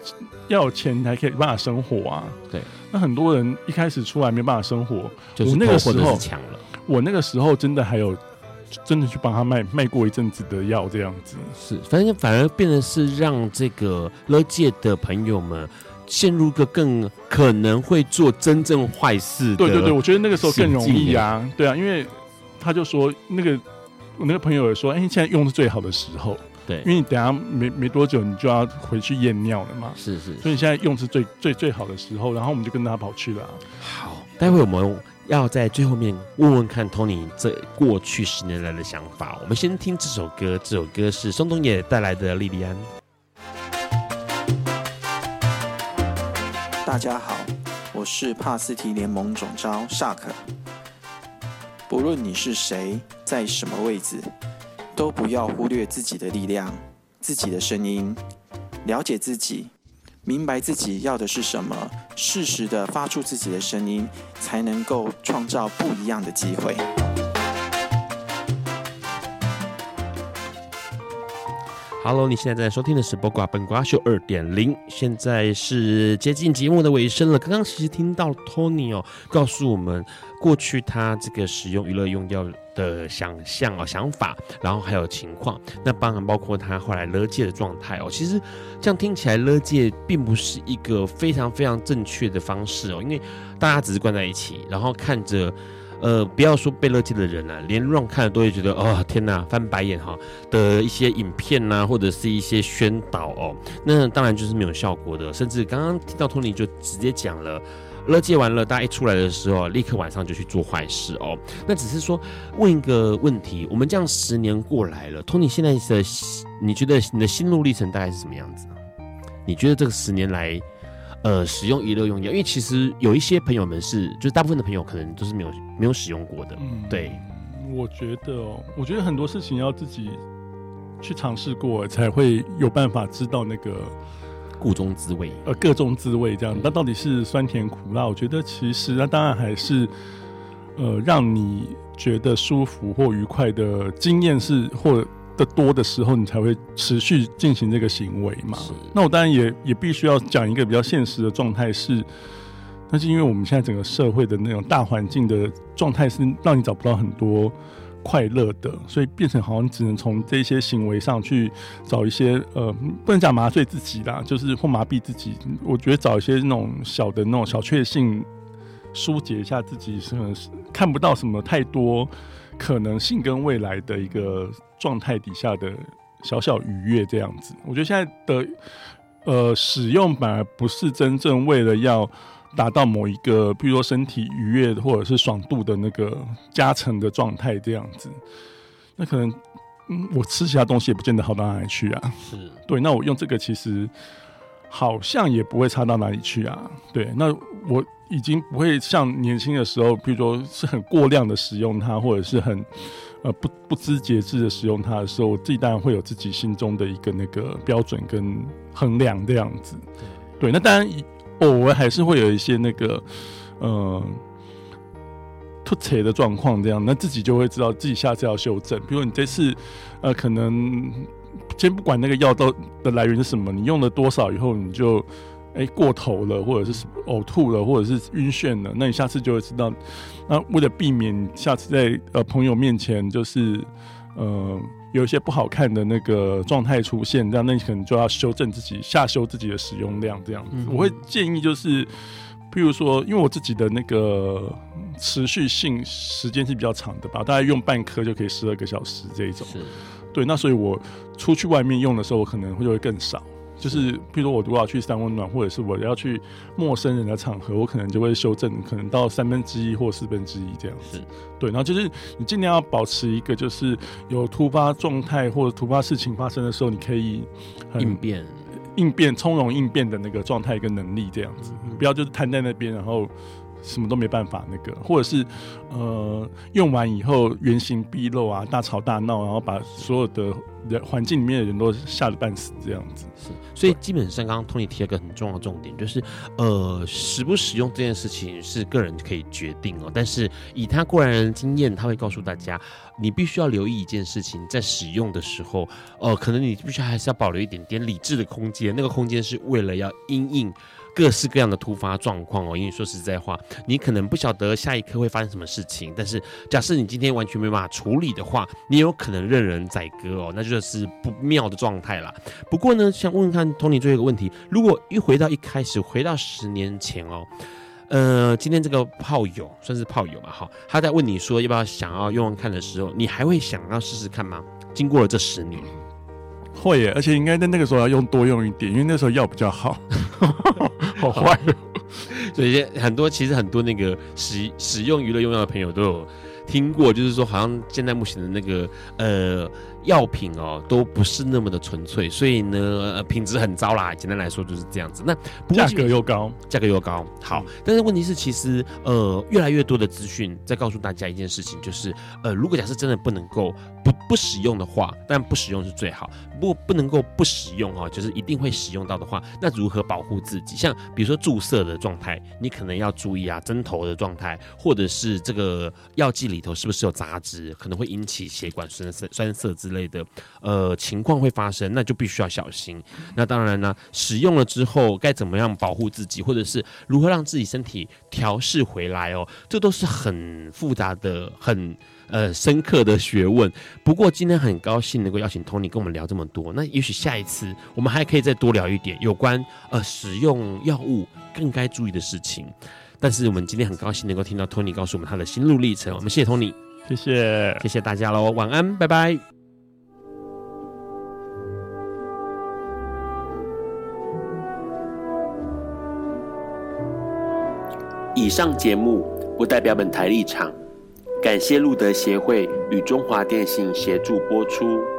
要有钱，你才可以办法生活啊。对，那很多人一开始出来没办法生活，就是我那个时候抢了，我那个时候真的还有。真的去帮他卖卖过一阵子的药，这样子是，反正反而变得是让这个乐界的朋友们陷入个更可能会做真正坏事。对对对，我觉得那个时候更容易啊，对啊，因为他就说那个我那个朋友也说，哎、欸，现在用是最好的时候，对，因为你等下没没多久你就要回去验尿了嘛，是是，所以你现在用是最最最好的时候，然后我们就跟他跑去了。好，待会我们。要在最后面问问看 Tony 这过去十年来的想法。我们先听这首歌，这首歌是松东野带来的《莉莉安》。大家好，我是帕斯提联盟总招萨克。不论你是谁，在什么位置，都不要忽略自己的力量、自己的声音，了解自己。明白自己要的是什么，适时的发出自己的声音，才能够创造不一样的机会。Hello，你现在在收听的是《八卦本瓜秀》二点零，现在是接近节目的尾声了。刚刚其实听到 Tony 哦，告诉我们过去他这个使用娱乐用药的想象哦、想法，然后还有情况，那当然包括他后来勒戒的状态哦。其实这样听起来，勒戒并不是一个非常非常正确的方式哦，因为大家只是关在一起，然后看着，呃，不要说被勒戒的人啊，连让看了都会觉得哦天哪，翻白眼哈的一些影片呐、或者是一些宣导哦，那当然就是没有效果的。甚至刚刚听到托尼就直接讲了。勒戒完了，大家一出来的时候，立刻晚上就去做坏事哦。那只是说问一个问题：我们这样十年过来了托尼现在的你觉得你的心路历程大概是什么样子？你觉得这个十年来，呃，使用娱乐用药，因为其实有一些朋友们是，就是大部分的朋友可能都是没有没有使用过的。嗯，对。我觉得哦，我觉得很多事情要自己去尝试过，才会有办法知道那个。故中滋味，呃，各种滋味这样，那到底是酸甜苦辣？我觉得其实那当然还是，呃，让你觉得舒服或愉快的经验是或的多的时候，你才会持续进行这个行为嘛。那我当然也也必须要讲一个比较现实的状态是，那是因为我们现在整个社会的那种大环境的状态是让你找不到很多。快乐的，所以变成好像只能从这些行为上去找一些呃，不能讲麻醉自己啦，就是或麻痹自己。我觉得找一些那种小的那种小确幸，疏解一下自己，是看不到什么太多可能性跟未来的一个状态底下的小小愉悦这样子。我觉得现在的呃使用反而不是真正为了要。达到某一个，比如说身体愉悦或者是爽度的那个加成的状态，这样子，那可能，嗯，我吃其他东西也不见得好到哪里去啊。是，对，那我用这个其实好像也不会差到哪里去啊。对，那我已经不会像年轻的时候，比如说是很过量的使用它，或者是很呃不不知节制的使用它的时候，我自己当然会有自己心中的一个那个标准跟衡量这样子。对，那当然。偶尔还是会有一些那个，呃，突扯的状况，这样，那自己就会知道自己下次要修正。比如你这次，呃，可能先不管那个药到的来源是什么，你用了多少以后，你就哎、欸、过头了，或者是呕吐了，或者是晕眩了，那你下次就会知道。那为了避免下次在呃朋友面前就是呃。有一些不好看的那个状态出现，这样那你可能就要修正自己，下修自己的使用量，这样子。我会建议就是，譬如说，因为我自己的那个持续性时间是比较长的吧，大概用半颗就可以十二个小时这一种。对。那所以我出去外面用的时候，我可能会就会更少。就是，譬如说我如果要去三温暖，或者是我要去陌生人的场合，我可能就会修正，可能到三分之一或四分之一这样子。对，然后就是你尽量要保持一个，就是有突发状态或者突发事情发生的时候，你可以应变。应变、从容应变的那个状态跟能力，这样子，不要就是瘫在那边，然后。什么都没办法，那个或者是，呃，用完以后原形毕露啊，大吵大闹，然后把所有的人环境里面的人都吓得半死，这样子。是，所以基本上刚刚 Tony 提了一个很重要的重点，就是，呃，使不使用这件事情是个人可以决定哦。但是以他过来人的经验，他会告诉大家，你必须要留意一件事情，在使用的时候，呃，可能你必须还是要保留一点点理智的空间，那个空间是为了要因应。各式各样的突发状况哦，因为说实在话，你可能不晓得下一刻会发生什么事情。但是，假设你今天完全没办法处理的话，你有可能任人宰割哦，那就是不妙的状态啦。不过呢，想问问看 Tony 最后一个问题：如果一回到一开始，回到十年前哦，呃，今天这个炮友算是炮友嘛？哈，他在问你说要不要想要用用看的时候，你还会想要试试看吗？经过了这十年。会耶，而且应该在那个时候要用多用一点，因为那时候药比较好。(laughs) 好坏哦，所以很多其实很多那个使使用娱乐用药的朋友都有听过，就是说好像现在目前的那个呃。药品哦都不是那么的纯粹，所以呢，呃，品质很糟啦。简单来说就是这样子。那价格又高，价格又高。好，但是问题是，其实呃，越来越多的资讯在告诉大家一件事情，就是呃，如果假设真的不能够不不使用的话，但不使用是最好。不不能够不使用哈，就是一定会使用到的话，那如何保护自己？像比如说注射的状态，你可能要注意啊，针头的状态，或者是这个药剂里头是不是有杂质，可能会引起血管栓塞、栓塞之类的。呃情况会发生，那就必须要小心。那当然呢，使用了之后该怎么样保护自己，或者是如何让自己身体调试回来哦，这都是很复杂的、很呃深刻的学问。不过今天很高兴能够邀请 Tony 跟我们聊这么多。那也许下一次我们还可以再多聊一点有关呃使用药物更该注意的事情。但是我们今天很高兴能够听到 Tony 告诉我们他的心路历程。我们谢谢 Tony，谢谢，谢谢大家喽，晚安，拜拜。以上节目不代表本台立场，感谢路德协会与中华电信协助播出。